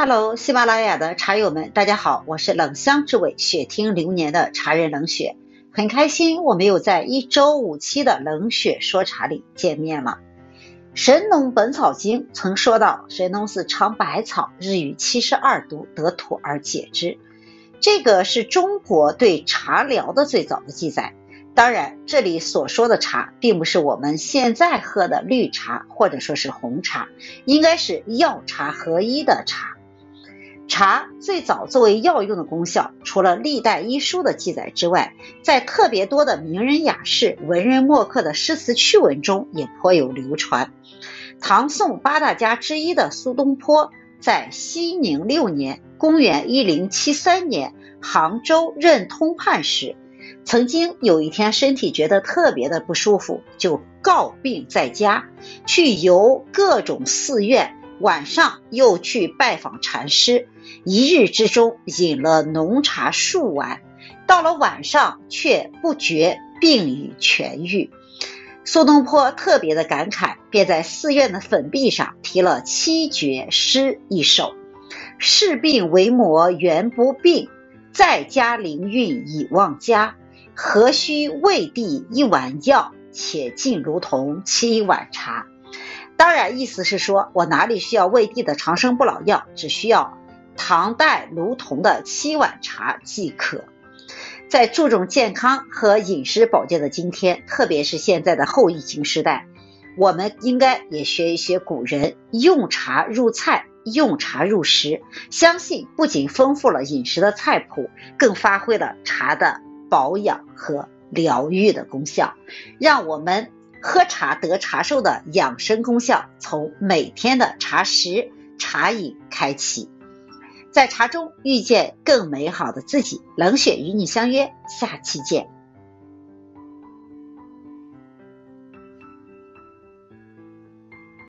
Hello，喜马拉雅的茶友们，大家好，我是冷香之味雪听流年的茶人冷雪，很开心我们又在一周五期的冷雪说茶里见面了。《神农本草经》曾说到，神农氏尝百草，日与七十二毒，得土而解之。这个是中国对茶疗的最早的记载。当然，这里所说的茶，并不是我们现在喝的绿茶，或者说是红茶，应该是药茶合一的茶。茶最早作为药用的功效，除了历代医书的记载之外，在特别多的名人雅士、文人墨客的诗词趣闻中也颇有流传。唐宋八大家之一的苏东坡，在熙宁六年（公元一零七三年）杭州任通判时，曾经有一天身体觉得特别的不舒服，就告病在家，去游各种寺院。晚上又去拜访禅师，一日之中饮了浓茶数碗，到了晚上却不觉病已痊愈。苏东坡特别的感慨，便在寺院的粉壁上题了七绝诗一首：“视病为魔原不病，在家灵运已忘家。何须为帝一碗药，且尽如同七碗茶。”当然，意思是说我哪里需要魏帝的长生不老药，只需要唐代卢仝的七碗茶即可。在注重健康和饮食保健的今天，特别是现在的后疫情时代，我们应该也学一学古人用茶入菜、用茶入食。相信不仅丰富了饮食的菜谱，更发挥了茶的保养和疗愈的功效，让我们。喝茶得茶寿的养生功效，从每天的茶食、茶饮开启，在茶中遇见更美好的自己。冷雪与你相约，下期见。